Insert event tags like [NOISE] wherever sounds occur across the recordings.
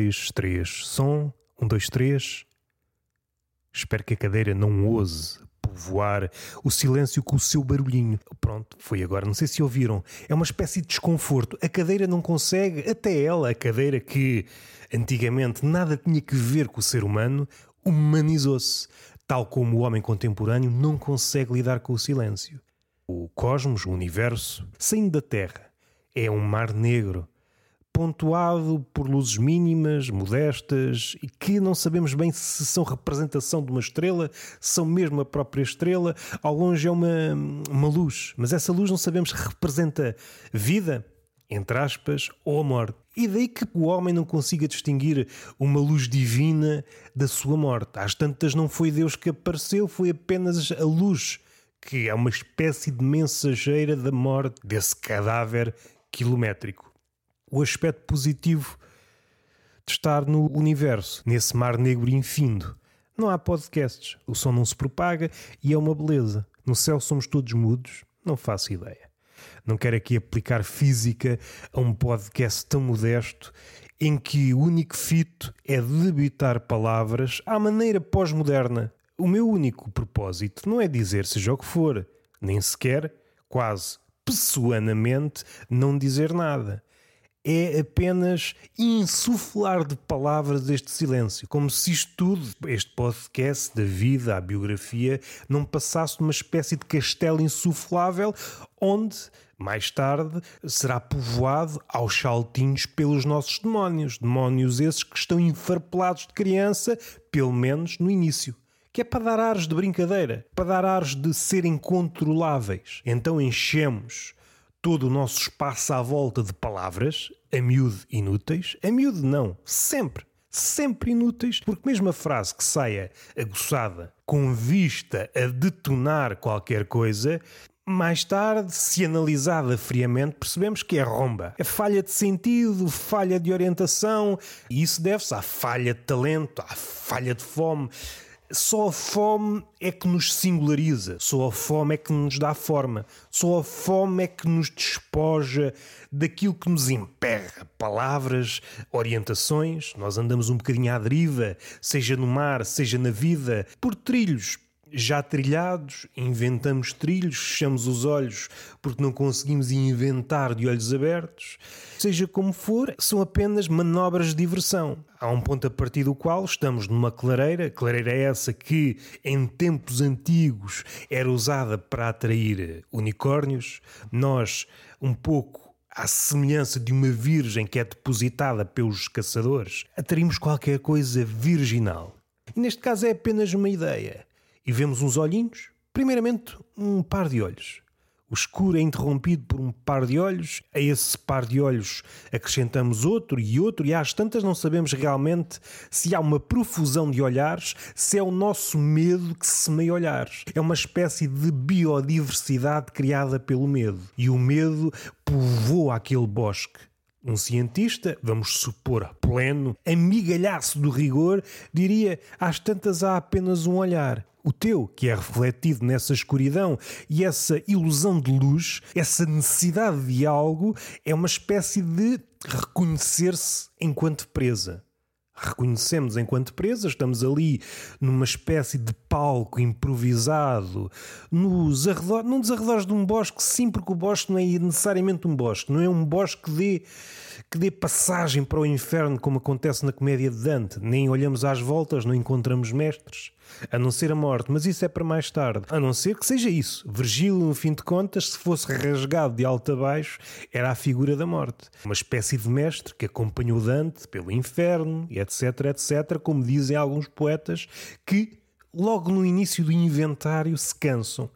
Dois, três. Som. Um, dois, três. Espero que a cadeira não ouse povoar o silêncio com o seu barulhinho. Pronto, foi agora. Não sei se ouviram. É uma espécie de desconforto. A cadeira não consegue, até ela, a cadeira que antigamente nada tinha que ver com o ser humano, humanizou-se. Tal como o homem contemporâneo não consegue lidar com o silêncio. O cosmos, o universo, saindo da Terra, é um mar negro pontuado por luzes mínimas, modestas e que não sabemos bem se são representação de uma estrela, são mesmo a própria estrela. Ao longe é uma, uma luz, mas essa luz não sabemos se representa vida, entre aspas, ou a morte. E daí que o homem não consiga distinguir uma luz divina da sua morte. Às tantas não foi Deus que apareceu, foi apenas a luz, que é uma espécie de mensageira da morte desse cadáver quilométrico o aspecto positivo de estar no universo, nesse mar negro infindo. Não há podcasts, o som não se propaga e é uma beleza. No céu somos todos mudos, não faço ideia. Não quero aqui aplicar física a um podcast tão modesto em que o único fito é debitar palavras à maneira pós-moderna. O meu único propósito não é dizer seja o que for, nem sequer, quase pessoanamente, não dizer nada é apenas insuflar de palavras este silêncio, como se isto tudo, este podcast da vida, a biografia, não passasse numa espécie de castelo insuflável onde mais tarde será povoado aos saltinhos pelos nossos demónios, demónios esses que estão enfarpelados de criança, pelo menos no início que é para dar ares de brincadeira, para dar ares de serem controláveis. Então enchemos todo o nosso espaço à volta de palavras, a miúdo inúteis, a miúdo não, sempre, sempre inúteis, porque mesmo a frase que saia aguçada com vista a detonar qualquer coisa, mais tarde, se analisada friamente, percebemos que é romba. É falha de sentido, falha de orientação, e isso deve-se à falha de talento, à falha de fome. Só a fome é que nos singulariza, só a fome é que nos dá forma, só a fome é que nos despoja daquilo que nos emperra. Palavras, orientações, nós andamos um bocadinho à deriva, seja no mar, seja na vida, por trilhos, já trilhados, inventamos trilhos, fechamos os olhos porque não conseguimos inventar de olhos abertos. Seja como for, são apenas manobras de diversão. Há um ponto a partir do qual estamos numa clareira, clareira essa que em tempos antigos era usada para atrair unicórnios. Nós, um pouco à semelhança de uma virgem que é depositada pelos caçadores, atraímos qualquer coisa virginal. E neste caso é apenas uma ideia e vemos uns olhinhos. Primeiramente, um par de olhos. O escuro é interrompido por um par de olhos, a esse par de olhos acrescentamos outro e outro, e às tantas não sabemos realmente se há uma profusão de olhares, se é o nosso medo que se semeia olhares. É uma espécie de biodiversidade criada pelo medo. E o medo povoa aquele bosque. Um cientista, vamos supor pleno, amigalhaço do rigor, diria: às tantas há apenas um olhar o teu, que é refletido nessa escuridão e essa ilusão de luz, essa necessidade de algo, é uma espécie de reconhecer-se enquanto presa. Reconhecemos enquanto presa, estamos ali numa espécie de palco improvisado, nos arredor, num dos arredores de um bosque, sim, porque o bosque não é necessariamente um bosque, não é um bosque de que dê passagem para o inferno, como acontece na comédia de Dante. Nem olhamos às voltas, não encontramos mestres, a não ser a morte, mas isso é para mais tarde. A não ser que seja isso. Virgílio, no fim de contas, se fosse rasgado de alto a baixo, era a figura da morte. Uma espécie de mestre que acompanhou Dante pelo inferno, etc, etc, como dizem alguns poetas, que logo no início do inventário se cansam.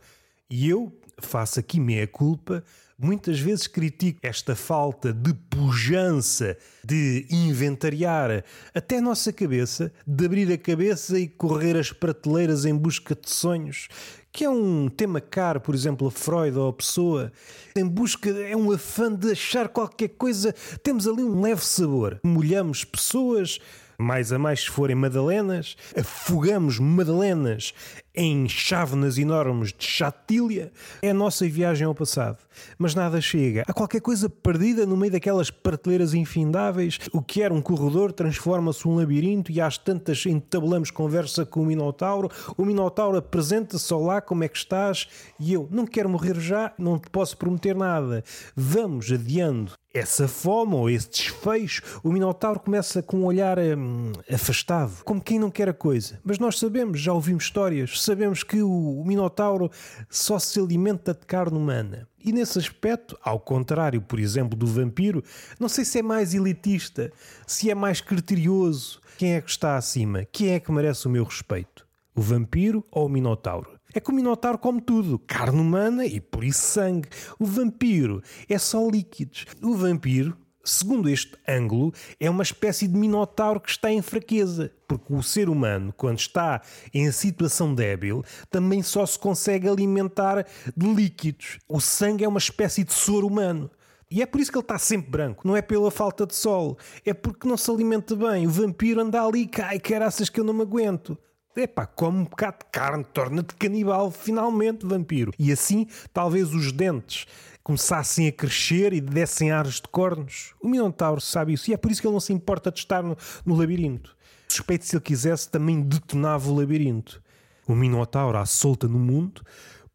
E eu faço aqui meia culpa Muitas vezes critico esta falta de pujança de inventariar até a nossa cabeça, de abrir a cabeça e correr as prateleiras em busca de sonhos, que é um tema caro, por exemplo, a Freud ou a Pessoa. Em busca, é um afã de achar qualquer coisa. Temos ali um leve sabor. Molhamos pessoas, mais a mais se forem madalenas, afogamos madalenas em chávenas enormes de chatília, é a nossa viagem ao passado. Mas nada chega. Há qualquer coisa perdida no meio daquelas prateleiras infindáveis. O que era um corredor transforma-se num labirinto e às tantas entabulamos conversa com o Minotauro. O Minotauro apresenta-se, olá, como é que estás? E eu, não quero morrer já, não te posso prometer nada. Vamos adiando essa fome ou esse desfecho, o Minotauro começa com um olhar hum, afastado, como quem não quer a coisa. Mas nós sabemos, já ouvimos histórias, sabemos que o, Minotauro só se alimenta de carne humana. E nesse aspecto, ao contrário, por exemplo, do vampiro, não sei se é mais elitista, se é mais criterioso. Quem é que está acima? Quem é que merece o meu respeito? O vampiro ou o Minotauro? É que o Minotauro come tudo, carne humana e por isso sangue. O vampiro é só líquidos. O vampiro, segundo este ângulo, é uma espécie de Minotauro que está em fraqueza. Porque o ser humano, quando está em situação débil, também só se consegue alimentar de líquidos. O sangue é uma espécie de soro humano. E é por isso que ele está sempre branco. Não é pela falta de sol. É porque não se alimenta bem. O vampiro anda ali, cai, caraças que eu não me aguento. Epá, come um bocado de carne, torna-te canibal, finalmente, vampiro. E assim, talvez os dentes começassem a crescer e dessem ares de cornos. O Minotauro sabe isso e é por isso que ele não se importa de estar no, no labirinto. Suspeito se ele quisesse também detonava o labirinto. O Minotauro à solta no mundo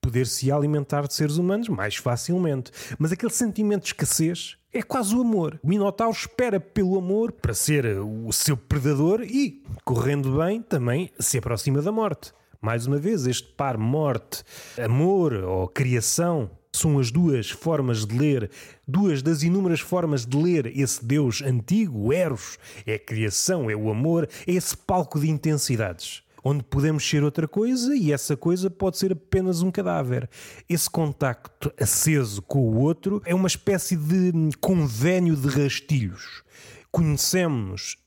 poder-se alimentar de seres humanos mais facilmente. Mas aquele sentimento de escassez é quase o amor. O Minotauro espera pelo amor para ser o seu predador e, correndo bem, também se aproxima da morte. Mais uma vez, este par morte, amor ou criação são as duas formas de ler, duas das inúmeras formas de ler esse Deus antigo, Eros. É a criação, é o amor, é esse palco de intensidades onde podemos ser outra coisa e essa coisa pode ser apenas um cadáver. Esse contacto aceso com o outro é uma espécie de convênio de rastilhos. Conhecemos-nos,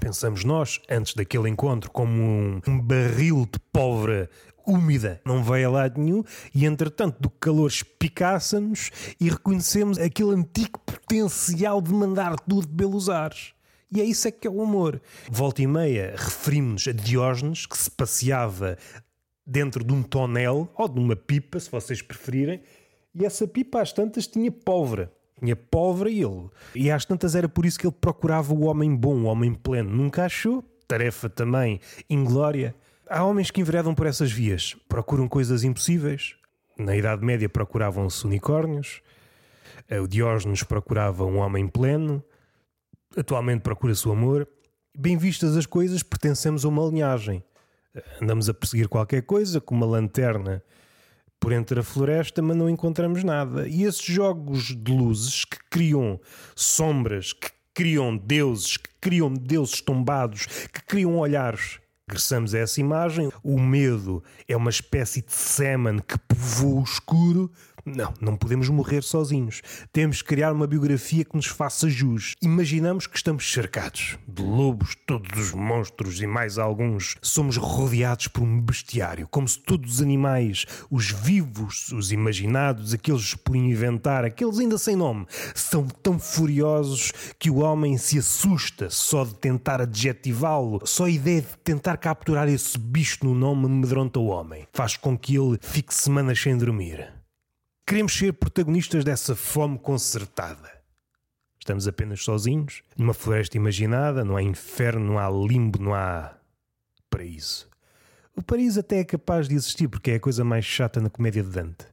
pensamos nós, antes daquele encontro, como um, um barril de pólvora úmida, não vai a lado nenhum, e entretanto do calor espicaça-nos e reconhecemos aquele antigo potencial de mandar tudo pelos ares. E é isso é que é o amor. Volta e meia referimos a Diógenes que se passeava dentro de um tonel ou de uma pipa, se vocês preferirem, e essa pipa às tantas tinha pólvora. Tinha pólvora e ele. E às tantas era por isso que ele procurava o homem bom, o homem pleno. Nunca achou. Tarefa também inglória. Há homens que enveredam por essas vias. Procuram coisas impossíveis. Na Idade Média procuravam-se unicórnios. O Diógenes procurava um homem pleno atualmente procura-se o amor. Bem vistas as coisas, pertencemos a uma linhagem. Andamos a perseguir qualquer coisa com uma lanterna por entre a floresta, mas não encontramos nada. E esses jogos de luzes que criam sombras, que criam deuses, que criam deuses tombados, que criam olhares. Regressamos a essa imagem. O medo é uma espécie de sêmen que povoa o escuro não, não podemos morrer sozinhos. Temos que criar uma biografia que nos faça jus. Imaginamos que estamos cercados de lobos, todos os monstros e mais alguns. Somos rodeados por um bestiário, como se todos os animais, os vivos, os imaginados, aqueles por inventar, aqueles ainda sem nome, são tão furiosos que o homem se assusta só de tentar adjetivá-lo. Só a ideia de tentar capturar esse bicho no nome amedronta o homem. Faz com que ele fique semanas sem dormir. Queremos ser protagonistas dessa fome concertada. Estamos apenas sozinhos, numa floresta imaginada, não há inferno, não há limbo, não há paraíso. O paraíso até é capaz de existir porque é a coisa mais chata na comédia de Dante.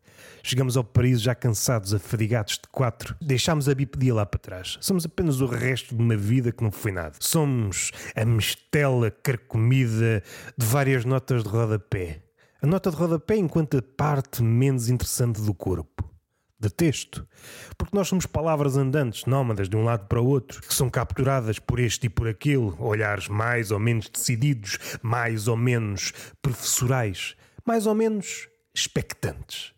Chegamos ao paraíso já cansados, afadigados de quatro. Deixámos a bipedia lá para trás. Somos apenas o resto de uma vida que não foi nada. Somos a mistela carcomida de várias notas de rodapé. A nota de rodapé enquanto a parte menos interessante do corpo. De texto. Porque nós somos palavras andantes, nómadas de um lado para o outro, que são capturadas por este e por aquele, olhares mais ou menos decididos, mais ou menos professorais, mais ou menos expectantes.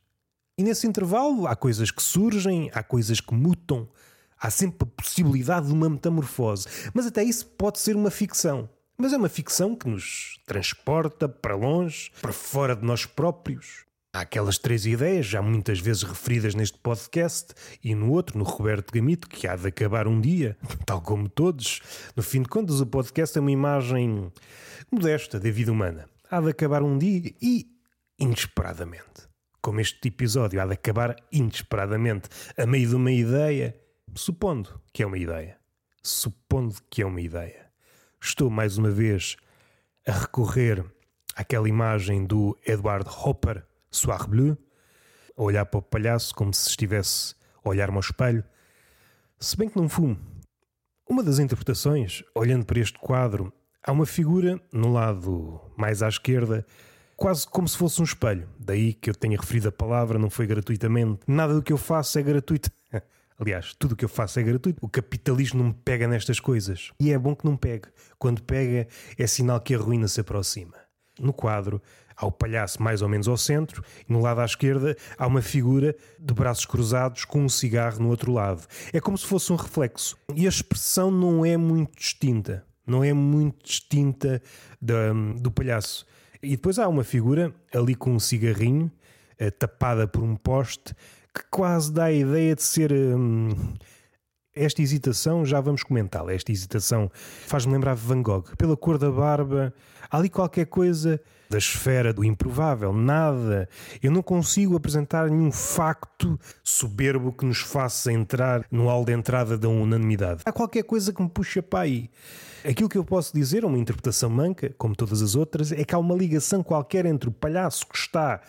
E nesse intervalo há coisas que surgem, há coisas que mutam, há sempre a possibilidade de uma metamorfose. Mas até isso pode ser uma ficção. Mas é uma ficção que nos transporta para longe, para fora de nós próprios. Há aquelas três ideias, já muitas vezes referidas neste podcast e no outro, no Roberto Gamito, que há de acabar um dia, [LAUGHS] tal como todos. No fim de contas, o podcast é uma imagem modesta da vida humana. Há de acabar um dia e inesperadamente. Como este episódio há de acabar inesperadamente, a meio de uma ideia, supondo que é uma ideia. Supondo que é uma ideia. Estou mais uma vez a recorrer àquela imagem do Edward Hopper, Soir Bleu, a olhar para o palhaço como se estivesse a olhar-me ao espelho. Se bem que não fumo. Uma das interpretações, olhando para este quadro, há uma figura no lado mais à esquerda, quase como se fosse um espelho. Daí que eu tenha referido a palavra, não foi gratuitamente. Nada do que eu faço é gratuito. [LAUGHS] Aliás, tudo o que eu faço é gratuito. O capitalismo não me pega nestas coisas. E é bom que não pegue. Quando pega, é sinal que a ruína se aproxima. No quadro, há o palhaço mais ou menos ao centro, e no lado à esquerda há uma figura de braços cruzados com um cigarro no outro lado. É como se fosse um reflexo. E a expressão não é muito distinta. Não é muito distinta da, do palhaço. E depois há uma figura ali com um cigarrinho, eh, tapada por um poste, que quase dá a ideia de ser. Hum, esta hesitação, já vamos comentá-la. Esta hesitação faz-me lembrar Van Gogh. Pela cor da barba, há ali qualquer coisa da esfera do improvável, nada. Eu não consigo apresentar nenhum facto soberbo que nos faça entrar no hall de entrada da unanimidade. Há qualquer coisa que me puxa para aí. Aquilo que eu posso dizer, uma interpretação manca, como todas as outras, é que há uma ligação qualquer entre o palhaço que está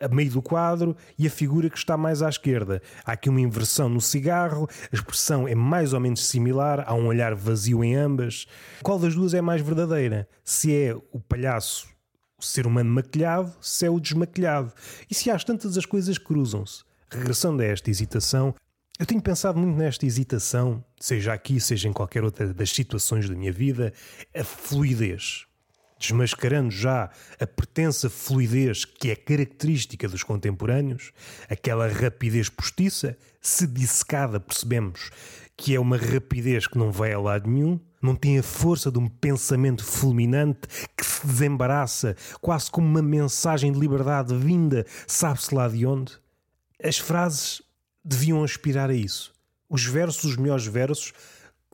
a meio do quadro e a figura que está mais à esquerda. Há aqui uma inversão no cigarro, a expressão é mais ou menos similar, há um olhar vazio em ambas. Qual das duas é mais verdadeira? Se é o palhaço, o ser humano maquilhado, se é o desmaquilhado. E se às tantas as coisas cruzam-se. Regressando a esta hesitação, eu tenho pensado muito nesta hesitação, seja aqui, seja em qualquer outra das situações da minha vida, a fluidez desmascarando já a pretensa fluidez que é característica dos contemporâneos, aquela rapidez postiça, se dissecada percebemos que é uma rapidez que não vai a lado nenhum, não tem a força de um pensamento fulminante que se desembaraça quase como uma mensagem de liberdade vinda, sabe-se lá de onde. As frases deviam aspirar a isso. Os versos, os melhores versos,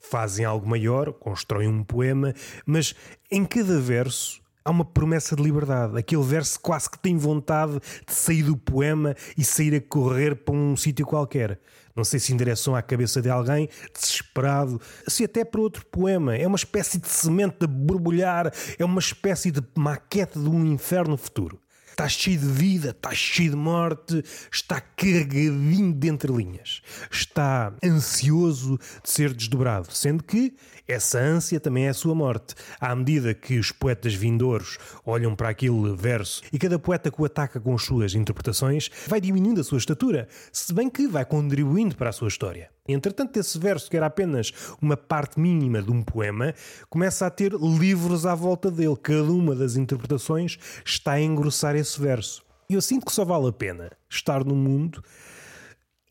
fazem algo maior, constroem um poema, mas em cada verso há uma promessa de liberdade. Aquele verso quase que tem vontade de sair do poema e sair a correr para um sítio qualquer. Não sei se em direção à cabeça de alguém, desesperado, se até para outro poema. É uma espécie de semente a borbulhar, é uma espécie de maquete de um inferno futuro está cheio de vida, está cheio de morte, está carregadinho de entrelinhas, está ansioso de ser desdobrado, sendo que essa ânsia também é a sua morte. À medida que os poetas vindouros olham para aquele verso e cada poeta que o ataca com as suas interpretações vai diminuindo a sua estatura, se bem que vai contribuindo para a sua história. Entretanto, esse verso, que era apenas uma parte mínima de um poema, começa a ter livros à volta dele. Cada uma das interpretações está a engrossar esse verso. E eu sinto que só vale a pena estar no mundo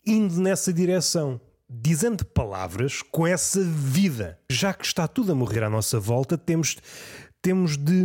indo nessa direção, dizendo palavras com essa vida. Já que está tudo a morrer à nossa volta, temos temos de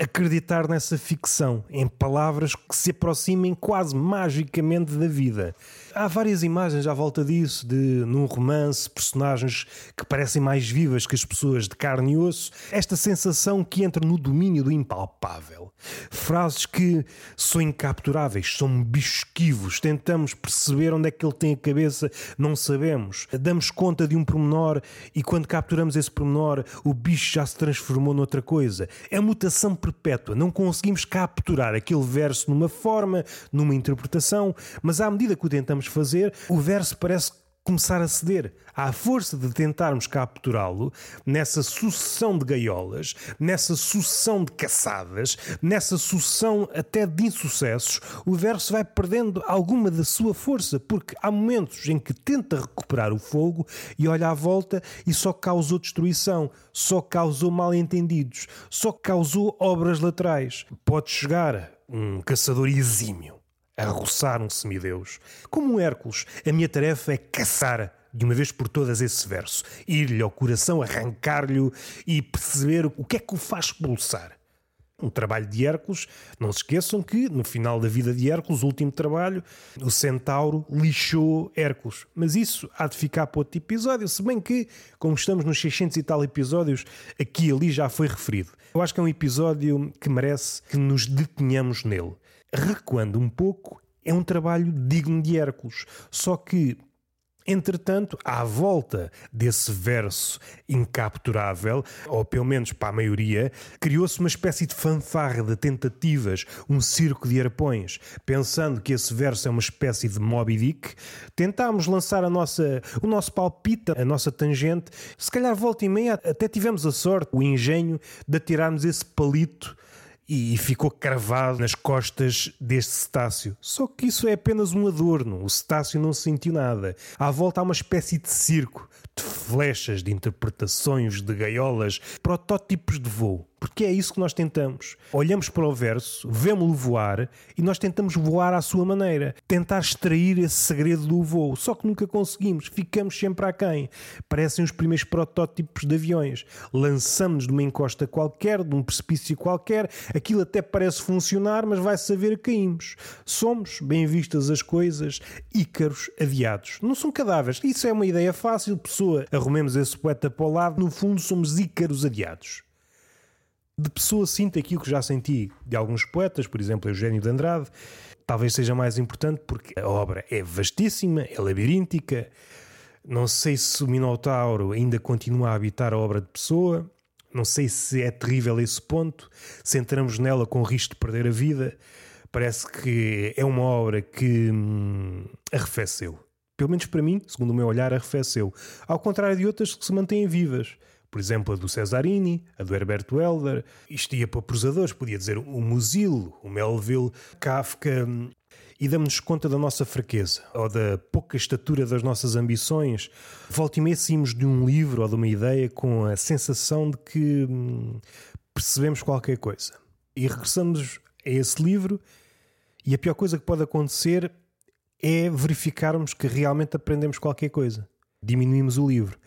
acreditar nessa ficção, em palavras que se aproximem quase magicamente da vida. Há várias imagens à volta disso, de num romance, personagens que parecem mais vivas que as pessoas de carne e osso, esta sensação que entra no domínio do impalpável. Frases que são incapturáveis, são bichos esquivos, tentamos perceber onde é que ele tem a cabeça, não sabemos. Damos conta de um pormenor e quando capturamos esse pormenor, o bicho já se transformou noutra coisa coisa. É mutação perpétua. Não conseguimos capturar aquele verso numa forma, numa interpretação, mas à medida que o tentamos fazer, o verso parece começar a ceder. À força de tentarmos capturá-lo, nessa sucessão de gaiolas, nessa sucessão de caçadas, nessa sucessão até de insucessos, o verso vai perdendo alguma da sua força, porque há momentos em que tenta recuperar o fogo e olha à volta e só causou destruição, só causou mal-entendidos, só causou obras laterais. Pode chegar um caçador exímio a roçar um semideus. Como um Hércules, a minha tarefa é caçar de uma vez por todas esse verso, ir-lhe ao coração, arrancar-lhe e perceber o que é que o faz pulsar. Um trabalho de Hércules, não se esqueçam que no final da vida de Hércules, o último trabalho, o centauro lixou Hércules. Mas isso há de ficar para outro episódio, se bem que, como estamos nos 600 e tal episódios, aqui e ali já foi referido. Eu acho que é um episódio que merece que nos detenhamos nele recuando um pouco, é um trabalho digno de Hércules. Só que Entretanto, à volta desse verso incapturável, ou pelo menos para a maioria, criou-se uma espécie de fanfarra de tentativas, um circo de arpões. Pensando que esse verso é uma espécie de Moby Dick, tentámos lançar a nossa, o nosso palpite, a nossa tangente. Se calhar volta e meia até tivemos a sorte, o engenho de atirarmos esse palito e ficou cravado nas costas deste cetáceo. Só que isso é apenas um adorno, o cetáceo não sentiu nada. À volta há uma espécie de circo, de flechas, de interpretações, de gaiolas, protótipos de voo. Porque é isso que nós tentamos. Olhamos para o verso, vemos-lo voar e nós tentamos voar à sua maneira. Tentar extrair esse segredo do voo. Só que nunca conseguimos. Ficamos sempre aquém. Parecem os primeiros protótipos de aviões. Lançamos de uma encosta qualquer, de um precipício qualquer. Aquilo até parece funcionar, mas vai saber que caímos. Somos, bem vistas as coisas, ícaros adiados. Não são cadáveres. Isso é uma ideia fácil. Pessoa, arrumemos esse poeta para o lado. No fundo, somos ícaros adiados de pessoa sinto aquilo que já senti de alguns poetas, por exemplo, Eugênio de Andrade, talvez seja mais importante porque a obra é vastíssima, é labiríntica. Não sei se o Minotauro ainda continua a habitar a obra de pessoa, não sei se é terrível esse ponto, se entramos nela com risco de perder a vida. Parece que é uma obra que hum, arrefeceu. Pelo menos para mim, segundo o meu olhar, arrefeceu. Ao contrário de outras que se mantêm vivas. Por exemplo, a do Cesarini, a do Herberto Helder. Isto ia para prosadores, podia dizer o Musil, o Melville, Kafka. E damos-nos conta da nossa fraqueza ou da pouca estatura das nossas ambições. Volta e saímos de um livro ou de uma ideia com a sensação de que hum, percebemos qualquer coisa. E regressamos a esse livro, e a pior coisa que pode acontecer é verificarmos que realmente aprendemos qualquer coisa. Diminuímos o livro.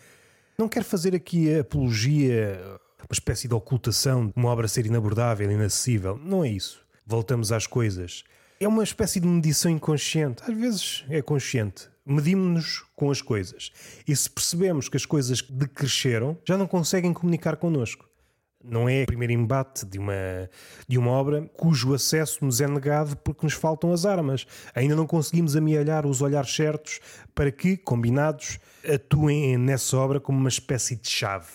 Não quero fazer aqui a apologia, uma espécie de ocultação de uma obra ser inabordável, inacessível. Não é isso. Voltamos às coisas. É uma espécie de medição inconsciente. Às vezes é consciente. Medimos-nos com as coisas. E se percebemos que as coisas decresceram, já não conseguem comunicar connosco. Não é o primeiro embate de uma, de uma obra cujo acesso nos é negado porque nos faltam as armas. Ainda não conseguimos amealhar os olhares certos para que, combinados, atuem nessa obra como uma espécie de chave.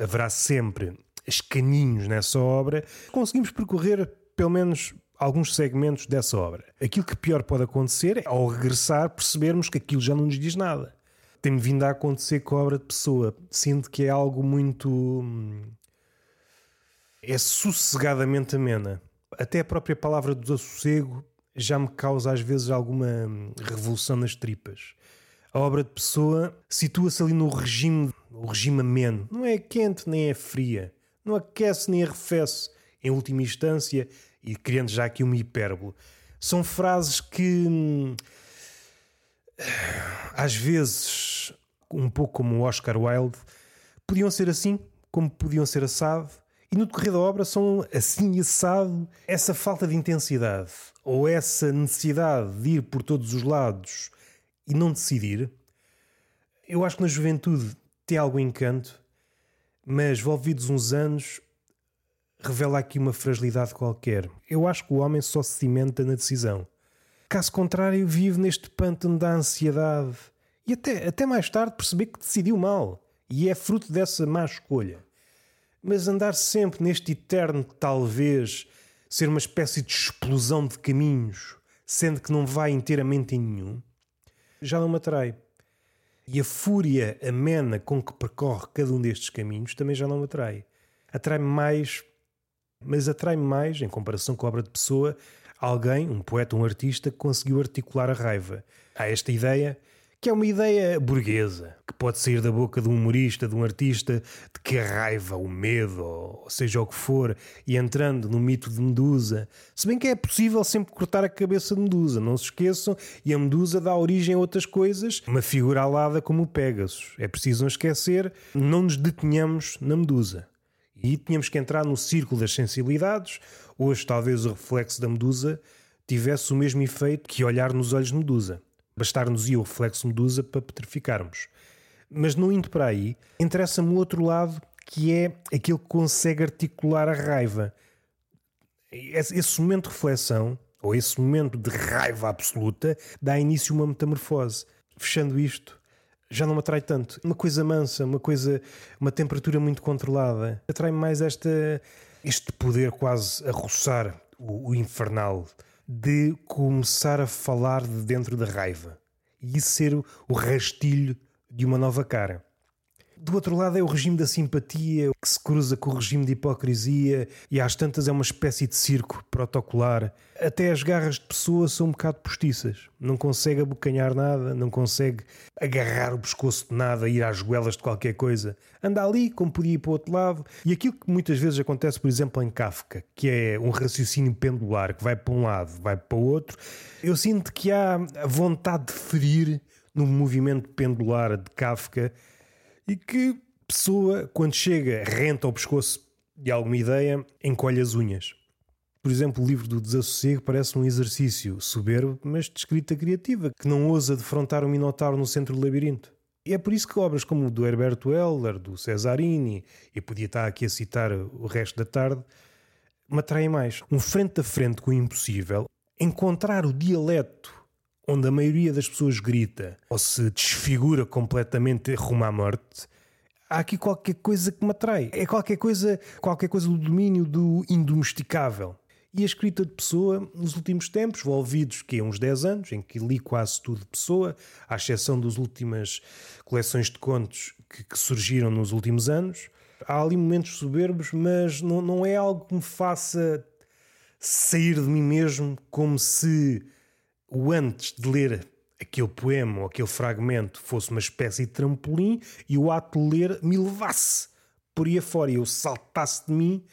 Haverá sempre escaninhos nessa obra. Conseguimos percorrer pelo menos alguns segmentos dessa obra. Aquilo que pior pode acontecer é, ao regressar, percebermos que aquilo já não nos diz nada. Tem-me vindo a acontecer com a obra de pessoa. Sinto que é algo muito hum, é sossegadamente amena. Até a própria palavra do desassossego já me causa às vezes alguma revolução nas tripas. A obra de Pessoa situa-se ali no regime, o regime ameno. Não é quente nem é fria. Não aquece nem arrefece. Em última instância, e criando já aqui uma hipérbole, são frases que hum, às vezes, um pouco como o Oscar Wilde, podiam ser assim, como podiam ser assado, e no decorrer da obra são assim assado essa falta de intensidade ou essa necessidade de ir por todos os lados e não decidir. Eu acho que na juventude tem algum encanto, mas envolvidos uns anos revela aqui uma fragilidade qualquer. Eu acho que o homem só se cimenta na decisão. Caso contrário, vive neste pântano da ansiedade e até, até mais tarde perceber que decidiu mal e é fruto dessa má escolha. Mas andar sempre neste eterno talvez ser uma espécie de explosão de caminhos, sendo que não vai inteiramente em nenhum, já não me atrai. E a fúria amena com que percorre cada um destes caminhos também já não me atrai. Atrai-me mais, mas atrai-me mais, em comparação com a obra de pessoa, alguém, um poeta, um artista, que conseguiu articular a raiva. Há esta ideia que é uma ideia burguesa, que pode sair da boca de um humorista, de um artista, de que a raiva, o medo, ou seja o que for, e entrando no mito de Medusa. Se bem que é possível sempre cortar a cabeça de Medusa, não se esqueçam, e a Medusa dá origem a outras coisas, uma figura alada como o Pégasus. É preciso não esquecer, não nos detenhamos na Medusa. E tínhamos que entrar no círculo das sensibilidades. Hoje, talvez o reflexo da Medusa tivesse o mesmo efeito que olhar nos olhos de Medusa. Bastar-nos ia o reflexo Medusa para petrificarmos. Mas não indo para aí, interessa-me o outro lado, que é aquele que consegue articular a raiva. Esse momento de reflexão, ou esse momento de raiva absoluta, dá início a uma metamorfose. Fechando isto, já não me atrai tanto. Uma coisa mansa, uma coisa, uma temperatura muito controlada. Atrai-me mais esta, este poder quase a roçar o, o infernal de começar a falar de dentro da raiva e ser o rastilho de uma nova cara. Do outro lado é o regime da simpatia que se cruza com o regime de hipocrisia e às tantas é uma espécie de circo protocolar. Até as garras de pessoa são um bocado postiças. Não consegue abocanhar nada, não consegue agarrar o pescoço de nada, ir às goelas de qualquer coisa. Anda ali como podia ir para o outro lado. E aquilo que muitas vezes acontece, por exemplo, em Kafka, que é um raciocínio pendular que vai para um lado, vai para o outro, eu sinto que há a vontade de ferir no movimento pendular de Kafka e que pessoa, quando chega, renta ao pescoço de alguma ideia, encolhe as unhas. Por exemplo, o livro do Desassossego parece um exercício soberbo, mas de escrita criativa, que não ousa defrontar o Minotauro no centro do labirinto. E é por isso que obras como do Herberto Heller, do Cesarini, e podia estar aqui a citar o resto da tarde, me atraem mais. Um frente a frente com o impossível, encontrar o dialeto onde a maioria das pessoas grita ou se desfigura completamente rumo à morte, há aqui qualquer coisa que me atrai. É qualquer coisa, qualquer coisa do domínio do indomesticável. E a escrita de Pessoa, nos últimos tempos, envolvidos que é uns 10 anos, em que li quase tudo de Pessoa, à exceção das últimas coleções de contos que, que surgiram nos últimos anos, há ali momentos soberbos, mas não, não é algo que me faça sair de mim mesmo como se o antes de ler aquele poema ou aquele fragmento fosse uma espécie de trampolim e o ato de ler me levasse por aí afora e eu saltasse de mim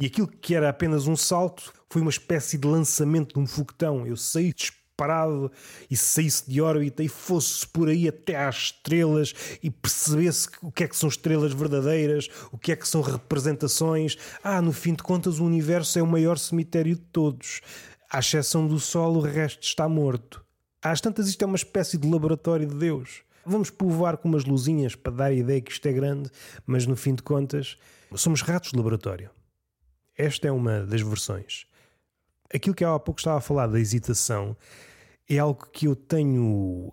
e aquilo que era apenas um salto foi uma espécie de lançamento de um foguetão. Eu saí disparado e saísse de órbita e fosse por aí até às estrelas e percebesse o que é que são estrelas verdadeiras, o que é que são representações. Ah, no fim de contas, o universo é o maior cemitério de todos. À exceção do Sol, o resto está morto. Às tantas, isto é uma espécie de laboratório de Deus. Vamos povoar com umas luzinhas para dar a ideia que isto é grande, mas no fim de contas, somos ratos de laboratório. Esta é uma das versões. Aquilo que há pouco estava a falar da hesitação é algo que eu tenho,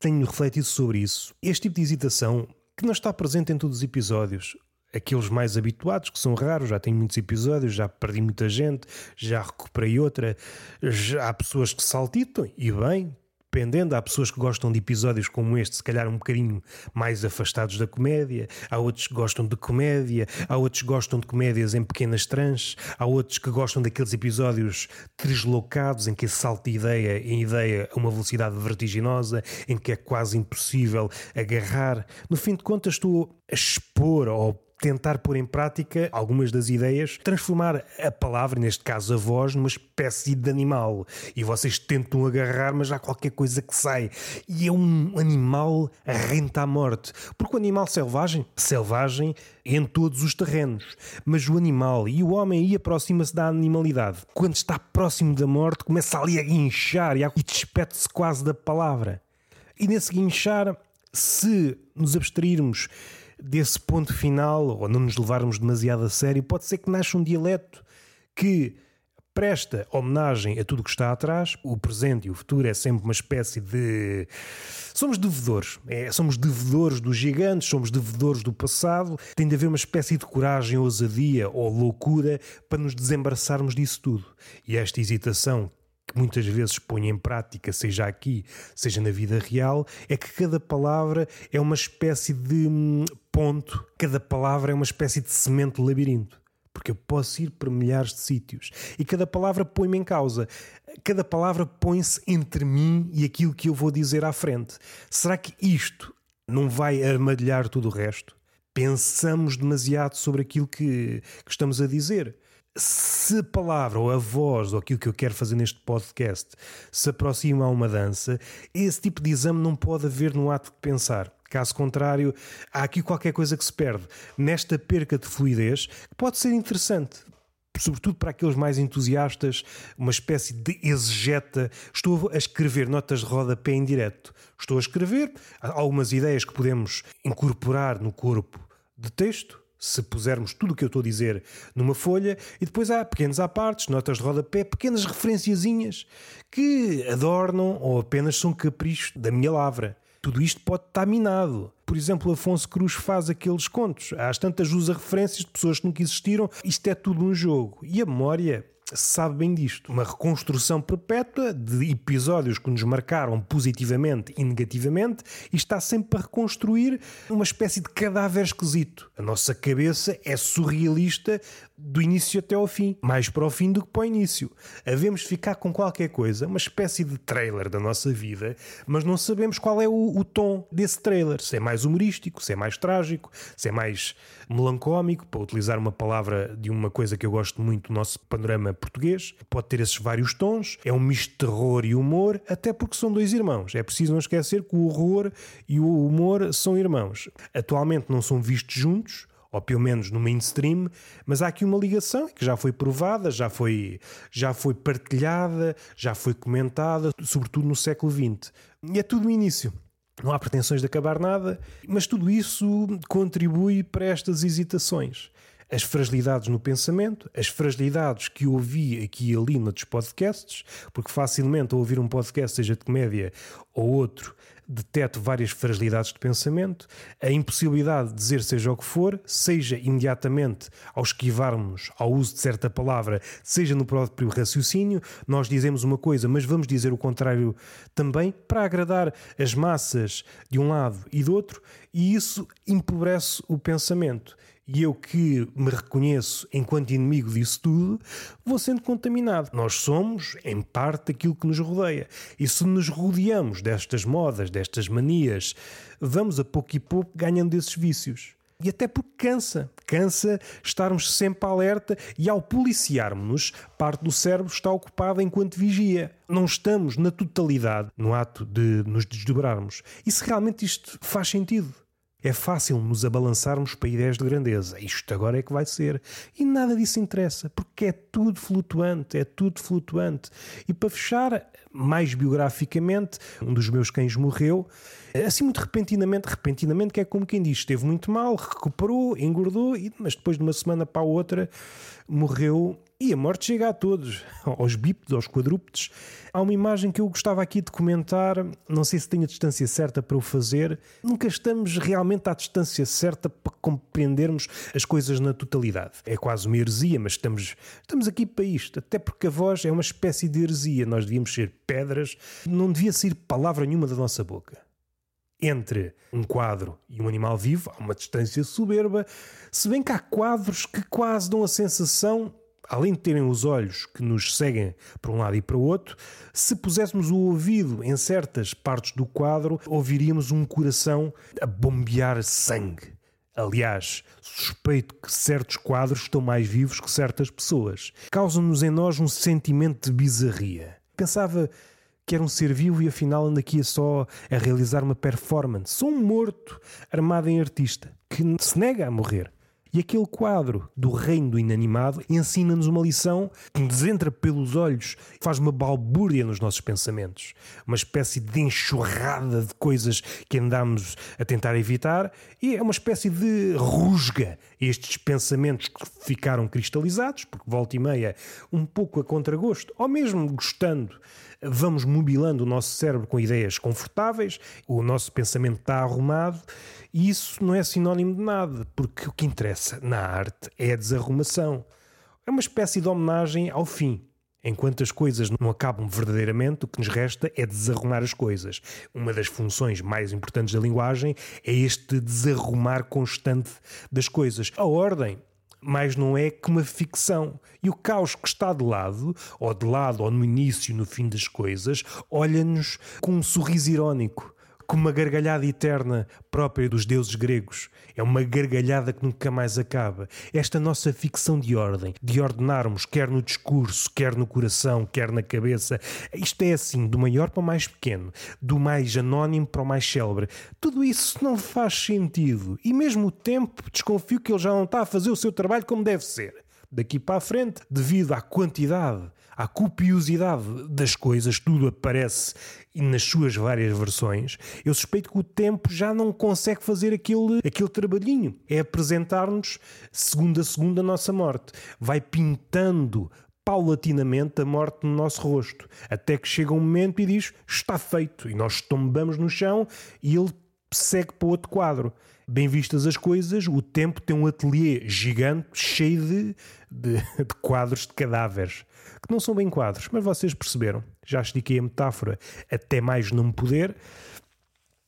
tenho refletido sobre isso. Este tipo de hesitação, que não está presente em todos os episódios, aqueles mais habituados, que são raros, já tenho muitos episódios, já perdi muita gente, já recuperei outra, já há pessoas que saltitam, e bem, dependendo, há pessoas que gostam de episódios como este, se calhar um bocadinho mais afastados da comédia, há outros que gostam de comédia, há outros que gostam de comédias em pequenas tranches, há outros que gostam daqueles episódios treslocados em que de ideia em ideia a uma velocidade vertiginosa, em que é quase impossível agarrar. No fim de contas, estou a expor ou tentar pôr em prática algumas das ideias, transformar a palavra, neste caso a voz, numa espécie de animal. E vocês tentam agarrar, mas há qualquer coisa que sai. E é um animal renta à morte. Porque o animal selvagem, selvagem em todos os terrenos. Mas o animal e o homem aí aproxima-se da animalidade. Quando está próximo da morte, começa ali a guinchar e despete-se quase da palavra. E nesse guinchar, se nos abstrairmos desse ponto final, ou não nos levarmos demasiado a sério, pode ser que nasça um dialeto que presta homenagem a tudo o que está atrás. O presente e o futuro é sempre uma espécie de. Somos devedores. É, somos devedores dos gigantes, somos devedores do passado. Tem de haver uma espécie de coragem, ousadia ou loucura para nos desembaraçarmos disso tudo. E esta hesitação que muitas vezes põe em prática, seja aqui, seja na vida real, é que cada palavra é uma espécie de hum, ponto, cada palavra é uma espécie de semente de labirinto. Porque eu posso ir para milhares de sítios e cada palavra põe-me em causa. Cada palavra põe-se entre mim e aquilo que eu vou dizer à frente. Será que isto não vai armadilhar tudo o resto? Pensamos demasiado sobre aquilo que, que estamos a dizer se a palavra ou a voz ou aquilo que eu quero fazer neste podcast se aproxima a uma dança, esse tipo de exame não pode haver no ato de pensar. Caso contrário, há aqui qualquer coisa que se perde. Nesta perca de fluidez, que pode ser interessante, sobretudo para aqueles mais entusiastas, uma espécie de exegeta. Estou a escrever notas de rodapé em direto. Estou a escrever algumas ideias que podemos incorporar no corpo de texto se pusermos tudo o que eu estou a dizer numa folha, e depois há pequenos apartes, notas de rodapé, pequenas referenciazinhas que adornam ou apenas são caprichos da minha lavra. Tudo isto pode estar minado. Por exemplo, Afonso Cruz faz aqueles contos. Às tantas usa referências de pessoas que nunca existiram. Isto é tudo um jogo. E a memória sabe bem disto. Uma reconstrução perpétua de episódios que nos marcaram positivamente e negativamente e está sempre a reconstruir uma espécie de cadáver esquisito. A nossa cabeça é surrealista do início até ao fim, mais para o fim do que para o início. Havemos ficar com qualquer coisa, uma espécie de trailer da nossa vida, mas não sabemos qual é o, o tom desse trailer. Se é mais humorístico, se é mais trágico, se é mais melancómico, para utilizar uma palavra de uma coisa que eu gosto muito do nosso panorama português. Pode ter esses vários tons, é um misto de terror e humor, até porque são dois irmãos. É preciso não esquecer que o horror e o humor são irmãos. Atualmente não são vistos juntos, ou pelo menos no mainstream, mas há aqui uma ligação que já foi provada, já foi, já foi partilhada, já foi comentada, sobretudo no século XX. E é tudo no início. Não há pretensões de acabar nada, mas tudo isso contribui para estas hesitações. As fragilidades no pensamento, as fragilidades que ouvi aqui e ali noutros podcasts, porque facilmente ao ouvir um podcast, seja de comédia ou outro, deteto várias fragilidades de pensamento, a impossibilidade de dizer seja o que for, seja imediatamente ao esquivarmos ao uso de certa palavra, seja no próprio raciocínio, nós dizemos uma coisa, mas vamos dizer o contrário também para agradar as massas de um lado e do outro, e isso empobrece o pensamento e eu que me reconheço enquanto inimigo disso tudo, vou sendo contaminado. Nós somos, em parte, aquilo que nos rodeia. E se nos rodeamos destas modas, destas manias, vamos a pouco e pouco ganhando desses vícios. E até porque cansa. Cansa estarmos sempre alerta e ao policiarmos-nos, parte do cérebro está ocupada enquanto vigia. Não estamos na totalidade no ato de nos desdobrarmos. E se realmente isto faz sentido? É fácil nos abalançarmos para ideias de grandeza. Isto agora é que vai ser. E nada disso interessa, porque é tudo flutuante, é tudo flutuante. E para fechar, mais biograficamente, um dos meus cães morreu, assim muito repentinamente, repentinamente, que é como quem diz, esteve muito mal, recuperou, engordou, mas depois de uma semana para a outra morreu e a morte chega a todos, [LAUGHS] aos bípedes, aos quadrúpedes. Há uma imagem que eu gostava aqui de comentar, não sei se tenho a distância certa para o fazer. Nunca estamos realmente à distância certa para compreendermos as coisas na totalidade. É quase uma heresia, mas estamos, estamos aqui para isto. Até porque a voz é uma espécie de heresia. Nós devíamos ser pedras, não devia sair palavra nenhuma da nossa boca entre um quadro e um animal vivo há uma distância soberba, se bem que há quadros que quase dão a sensação além de terem os olhos que nos seguem para um lado e para o outro, se puséssemos o ouvido em certas partes do quadro, ouviríamos um coração a bombear sangue. Aliás, suspeito que certos quadros estão mais vivos que certas pessoas. Causam-nos em nós um sentimento de bizarria. Pensava que era um ser vivo e afinal anda aqui só a realizar uma performance. Sou um morto armado em artista que se nega a morrer. E aquele quadro do reino do inanimado ensina-nos uma lição que nos entra pelos olhos, faz uma balbúrdia nos nossos pensamentos, uma espécie de enxurrada de coisas que andamos a tentar evitar, e é uma espécie de rusga estes pensamentos que ficaram cristalizados, porque volta e meia, um pouco a contragosto, ou mesmo gostando, vamos mobilando o nosso cérebro com ideias confortáveis, o nosso pensamento está arrumado e isso não é sinónimo de nada, porque o que interessa na arte é a desarrumação. É uma espécie de homenagem ao fim. Enquanto as coisas não acabam verdadeiramente, o que nos resta é desarrumar as coisas. Uma das funções mais importantes da linguagem é este desarrumar constante das coisas. A ordem mais não é que uma ficção. E o caos que está de lado, ou de lado, ou no início, no fim das coisas, olha-nos com um sorriso irónico como uma gargalhada eterna própria dos deuses gregos. É uma gargalhada que nunca mais acaba. Esta nossa ficção de ordem, de ordenarmos, quer no discurso, quer no coração, quer na cabeça, isto é assim, do maior para o mais pequeno, do mais anónimo para o mais célebre. Tudo isso não faz sentido. E mesmo o tempo, desconfio que ele já não está a fazer o seu trabalho como deve ser. Daqui para a frente, devido à quantidade à copiosidade das coisas, tudo aparece nas suas várias versões, eu suspeito que o tempo já não consegue fazer aquele, aquele trabalhinho. É apresentar-nos, segundo a segundo, a nossa morte. Vai pintando paulatinamente a morte no nosso rosto, até que chega um momento e diz está feito, e nós tombamos no chão e ele segue para outro quadro. Bem vistas as coisas, o tempo tem um ateliê gigante cheio de, de, de quadros de cadáveres, que não são bem quadros, mas vocês perceberam. Já estiquei a metáfora até mais não poder.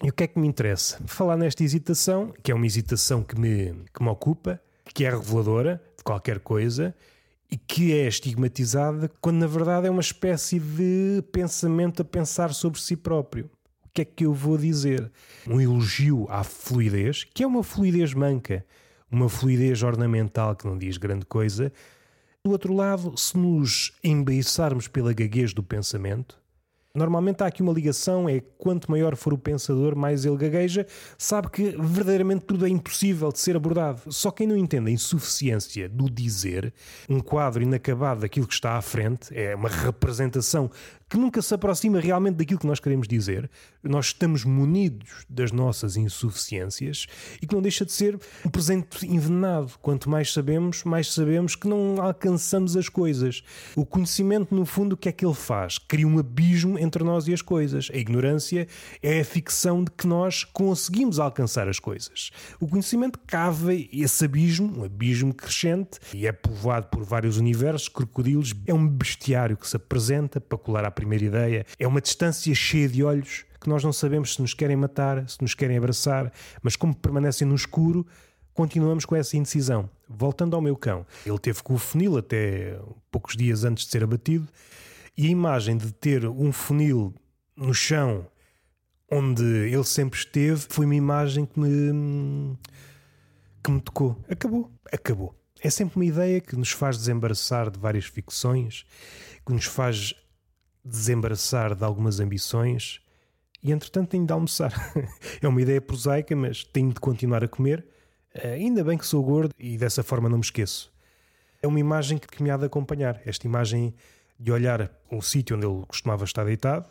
E o que é que me interessa? Falar nesta hesitação, que é uma hesitação que me, que me ocupa, que é reveladora de qualquer coisa e que é estigmatizada quando na verdade é uma espécie de pensamento a pensar sobre si próprio. O que é que eu vou dizer? Um elogio à fluidez, que é uma fluidez manca, uma fluidez ornamental que não diz grande coisa. Do outro lado, se nos embeiçarmos pela gaguez do pensamento, Normalmente há aqui uma ligação, é quanto maior for o pensador, mais ele gagueja, sabe que verdadeiramente tudo é impossível de ser abordado. Só quem não entende a insuficiência do dizer, um quadro inacabado daquilo que está à frente, é uma representação que nunca se aproxima realmente daquilo que nós queremos dizer. Nós estamos munidos das nossas insuficiências e que não deixa de ser um presente envenenado. Quanto mais sabemos, mais sabemos que não alcançamos as coisas. O conhecimento, no fundo, o que é que ele faz? Cria um abismo entre nós e as coisas. A ignorância é a ficção de que nós conseguimos alcançar as coisas. O conhecimento cava esse abismo, um abismo crescente, e é povoado por vários universos, crocodilos. É um bestiário que se apresenta para colar à primeira ideia. É uma distância cheia de olhos que nós não sabemos se nos querem matar, se nos querem abraçar, mas como permanecem no escuro, continuamos com essa indecisão. Voltando ao meu cão, ele teve com o funil até poucos dias antes de ser abatido, e a imagem de ter um funil no chão onde ele sempre esteve foi uma imagem que me, que me tocou. Acabou, acabou. É sempre uma ideia que nos faz desembaraçar de várias ficções, que nos faz desembaraçar de algumas ambições e entretanto tenho de almoçar. [LAUGHS] é uma ideia prosaica, mas tenho de continuar a comer. Eh, ainda bem que sou gordo e dessa forma não me esqueço. É uma imagem que me há de acompanhar. Esta imagem de olhar um sítio onde ele costumava estar deitado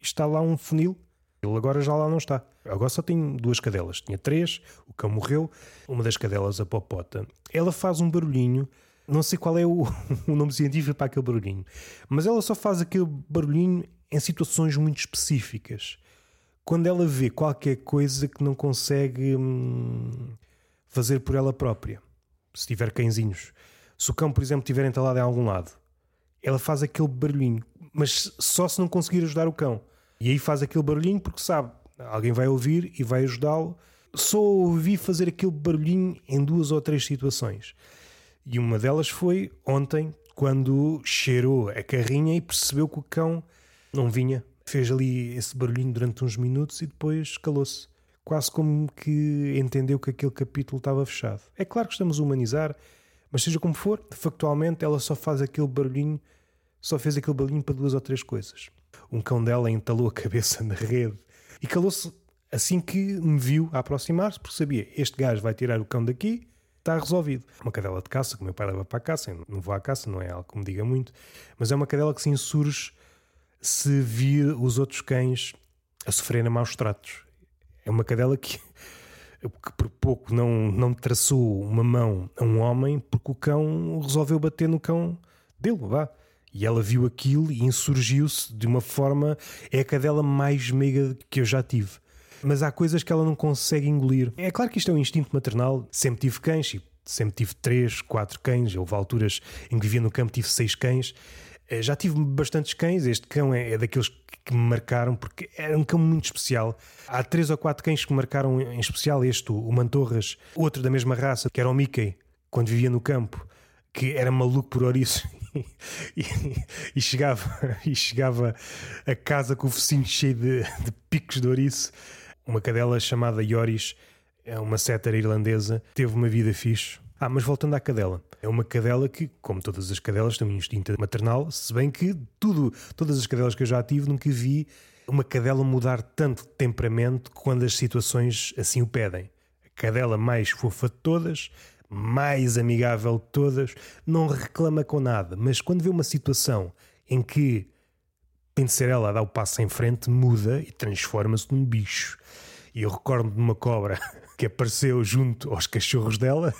e está lá um funil. Ele agora já lá não está. Agora só tem duas cadelas. Tinha três, o cão morreu, uma das cadelas, a popota. Ela faz um barulhinho não sei qual é o, [LAUGHS] o nome científico para aquele barulhinho, mas ela só faz aquele barulhinho em situações muito específicas. Quando ela vê qualquer coisa que não consegue hum, fazer por ela própria. Se tiver cãezinhos. Se o cão, por exemplo, estiver entalado em algum lado, ela faz aquele barulhinho, mas só se não conseguir ajudar o cão. E aí faz aquele barulhinho porque sabe, alguém vai ouvir e vai ajudá-lo. Só ouvi fazer aquele barulhinho em duas ou três situações. E uma delas foi ontem, quando cheirou a carrinha e percebeu que o cão não vinha. Fez ali esse barulhinho durante uns minutos e depois calou-se. Quase como que entendeu que aquele capítulo estava fechado. É claro que estamos a humanizar, mas seja como for, factualmente ela só faz aquele barulhinho, só fez aquele barulhinho para duas ou três coisas. Um cão dela entalou a cabeça [LAUGHS] na rede e calou-se assim que me viu aproximar-se, porque sabia: este gajo vai tirar o cão daqui está resolvido. Uma cadela de caça, que o meu pai leva para a caça, eu não vou à caça, não é algo que me diga muito, mas é uma cadela que se insurge se vir os outros cães a sofrerem maus tratos. É uma cadela que, [LAUGHS] que por pouco não, não traçou uma mão a um homem porque o cão resolveu bater no cão dele, vá. E ela viu aquilo e insurgiu-se de uma forma. É a cadela mais meiga que eu já tive mas há coisas que ela não consegue engolir. É claro que isto é um instinto maternal. Sempre tive cães, e sempre tive três, quatro cães. Houve alturas em que vivia no campo, tive seis cães. Eh, já tive bastantes cães. Este cão é, é daqueles que me marcaram porque era um cão muito especial. Há três ou quatro cães que me marcaram em especial. Este, o Mantorras, outro da mesma raça, que era o Mickey, quando vivia no campo, que era maluco por ouriços. [LAUGHS] E, e, chegava, [LAUGHS] e chegava a casa com o focinho cheio de, de picos de ouriço uma cadela chamada Yoris, é uma setter irlandesa, teve uma vida fixe. Ah, mas voltando à cadela. É uma cadela que, como todas as cadelas, tem um instinto maternal, se bem que tudo, todas as cadelas que eu já tive, nunca vi uma cadela mudar tanto de temperamento quando as situações assim o pedem. A cadela mais fofa de todas, mais amigável de todas, não reclama com nada, mas quando vê uma situação em que tem de ela o passo em frente, muda e transforma-se num bicho. E eu recordo de uma cobra [LAUGHS] que apareceu junto aos cachorros dela.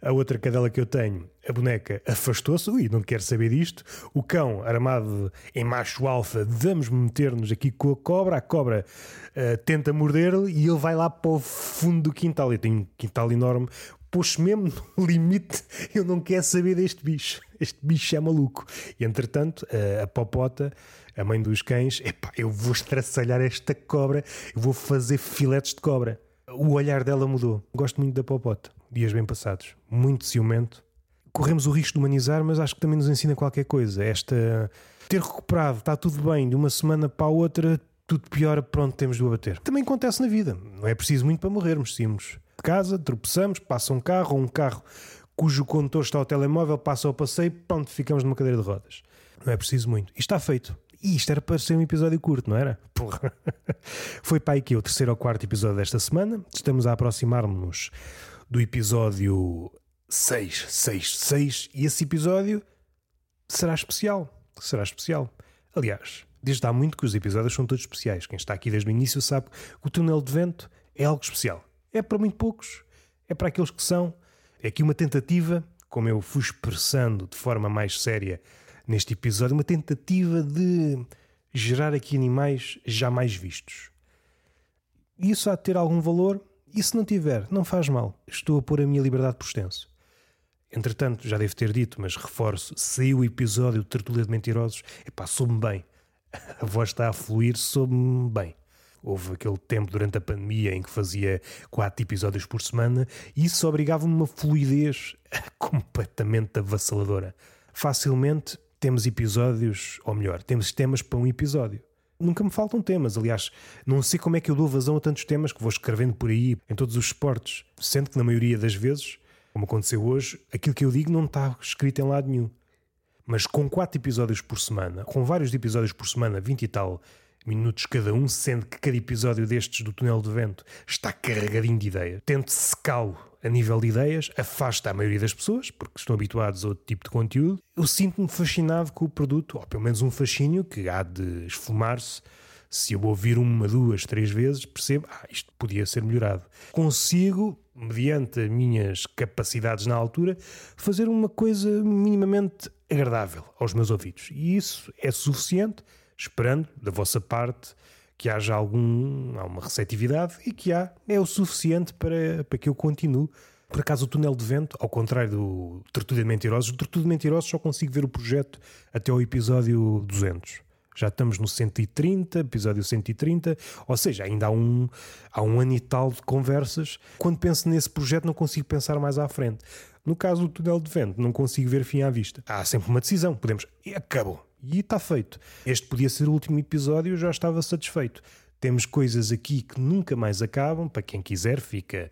A outra cadela que eu tenho, a boneca, afastou-se. Ui, não quero saber disto. O cão, armado em macho alfa, vamos meter-nos aqui com a cobra. A cobra uh, tenta morder-lhe e ele vai lá para o fundo do quintal. Eu tenho um quintal enorme. Pôs mesmo no [LAUGHS] limite, eu não quero saber deste bicho. Este bicho é maluco. E entretanto, a, a popota a mãe dos cães, epá, eu vou estraçalhar esta cobra, eu vou fazer filetes de cobra. O olhar dela mudou. Gosto muito da Popota. Dias bem passados. Muito ciumento. Corremos o risco de humanizar, mas acho que também nos ensina qualquer coisa. Esta. Ter recuperado, está tudo bem, de uma semana para a outra, tudo piora, pronto, temos de o abater. Também acontece na vida. Não é preciso muito para morrermos. Saímos de casa, tropeçamos, passa um carro ou um carro cujo condutor está ao telemóvel, passa ao passeio, pronto, ficamos numa cadeira de rodas. Não é preciso muito. E está feito. E isto era para ser um episódio curto, não era? [LAUGHS] Porra. Foi para aí que é o terceiro ou quarto episódio desta semana. Estamos a aproximar-nos do episódio 6, 6, 6. E esse episódio será especial. Será especial. Aliás, desde há muito que os episódios são todos especiais. Quem está aqui desde o início sabe que o túnel de vento é algo especial. É para muito poucos. É para aqueles que são. É aqui uma tentativa, como eu fui expressando de forma mais séria neste episódio, uma tentativa de gerar aqui animais jamais vistos. Isso há de ter algum valor, e se não tiver, não faz mal. Estou a pôr a minha liberdade por extenso. Entretanto, já devo ter dito, mas reforço: saiu o episódio de Tertulia de Mentirosos, epá, soube-me bem. [LAUGHS] A voz está a fluir, soube-me bem. Houve aquele tempo durante a pandemia em que fazia quatro episódios por semana e isso obrigava-me uma fluidez [LAUGHS] completamente avassaladora. Facilmente temos episódios, ou melhor, temos temas para um episódio. Nunca me faltam temas, aliás, não sei como é que eu dou vazão a tantos temas que vou escrevendo por aí em todos os esportes, sendo que na maioria das vezes, como aconteceu hoje, aquilo que eu digo não está escrito em lado nenhum. Mas com quatro episódios por semana, com vários episódios por semana, 20 e tal minutos cada um, sendo que cada episódio destes do Túnel do Vento está carregadinho de ideias, tento secá-lo a nível de ideias, afasta a maioria das pessoas, porque estão habituados a outro tipo de conteúdo. Eu sinto-me fascinado com o produto, ou pelo menos um fascínio que há de esfumar-se. Se eu ouvir uma, duas, três vezes, percebo, ah, isto podia ser melhorado. Consigo, mediante as minhas capacidades na altura, fazer uma coisa minimamente agradável aos meus ouvidos. E isso é suficiente, esperando da vossa parte que haja algum, alguma receptividade e que há, é o suficiente para, para que eu continue. Por acaso, o túnel de vento, ao contrário do Tertulia de Mentirosos, o Tertulia de Mentirosos só consigo ver o projeto até ao episódio 200. Já estamos no 130, episódio 130, ou seja, ainda há um, há um ano e tal de conversas. Quando penso nesse projeto, não consigo pensar mais à frente. No caso do túnel de vento, não consigo ver fim à vista. Há sempre uma decisão. Podemos. E acabou. E está feito. Este podia ser o último episódio, eu já estava satisfeito. Temos coisas aqui que nunca mais acabam. Para quem quiser, fica,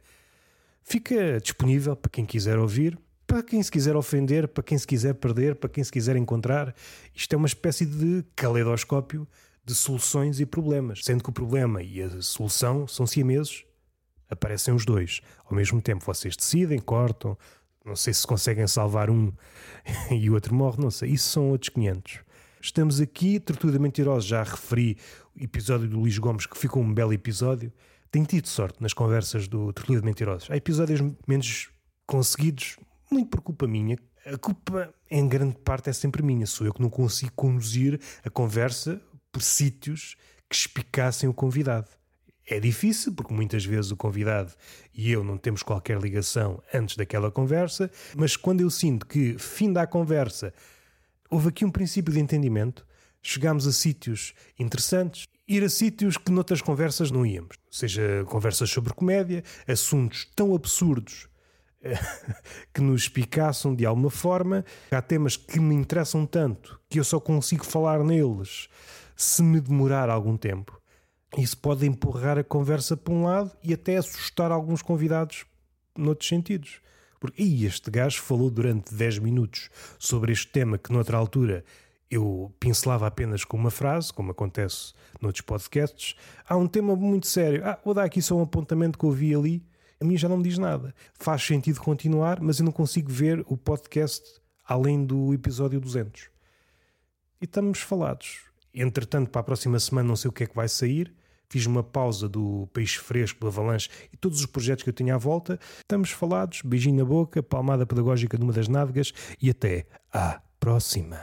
fica disponível para quem quiser ouvir. Para quem se quiser ofender, para quem se quiser perder, para quem se quiser encontrar, isto é uma espécie de caleidoscópio de soluções e problemas. Sendo que o problema e a solução são siameses, aparecem os dois. Ao mesmo tempo, vocês decidem, cortam, não sei se conseguem salvar um [LAUGHS] e o outro morre, não sei. Isso são outros 500. Estamos aqui, Tortuga Mentirosa, já referi o episódio do Luís Gomes, que ficou um belo episódio. Tenho tido sorte nas conversas do Tortuga de Mentirosos. Há episódios menos conseguidos, muito por culpa minha. A culpa, em grande parte, é sempre minha. Sou eu que não consigo conduzir a conversa por sítios que espicassem o convidado. É difícil, porque muitas vezes o convidado e eu não temos qualquer ligação antes daquela conversa, mas quando eu sinto que, fim da conversa, houve aqui um princípio de entendimento, chegámos a sítios interessantes, ir a sítios que noutras conversas não íamos. Seja conversas sobre comédia, assuntos tão absurdos [LAUGHS] que nos picaçam de alguma forma. Há temas que me interessam tanto que eu só consigo falar neles se me demorar algum tempo. Isso pode empurrar a conversa para um lado e até assustar alguns convidados noutros sentidos. Porque e este gajo falou durante 10 minutos sobre este tema que noutra altura eu pincelava apenas com uma frase, como acontece noutros podcasts. Há um tema muito sério. Ah, vou dar aqui só um apontamento que eu vi ali. a mim já não me diz nada. Faz sentido continuar, mas eu não consigo ver o podcast além do episódio 200. E estamos falados. Entretanto, para a próxima semana não sei o que é que vai sair. Fiz uma pausa do Peixe Fresco, do Avalanche e todos os projetos que eu tinha à volta. Estamos falados, beijinho na boca, palmada pedagógica numa das nádegas e até à próxima.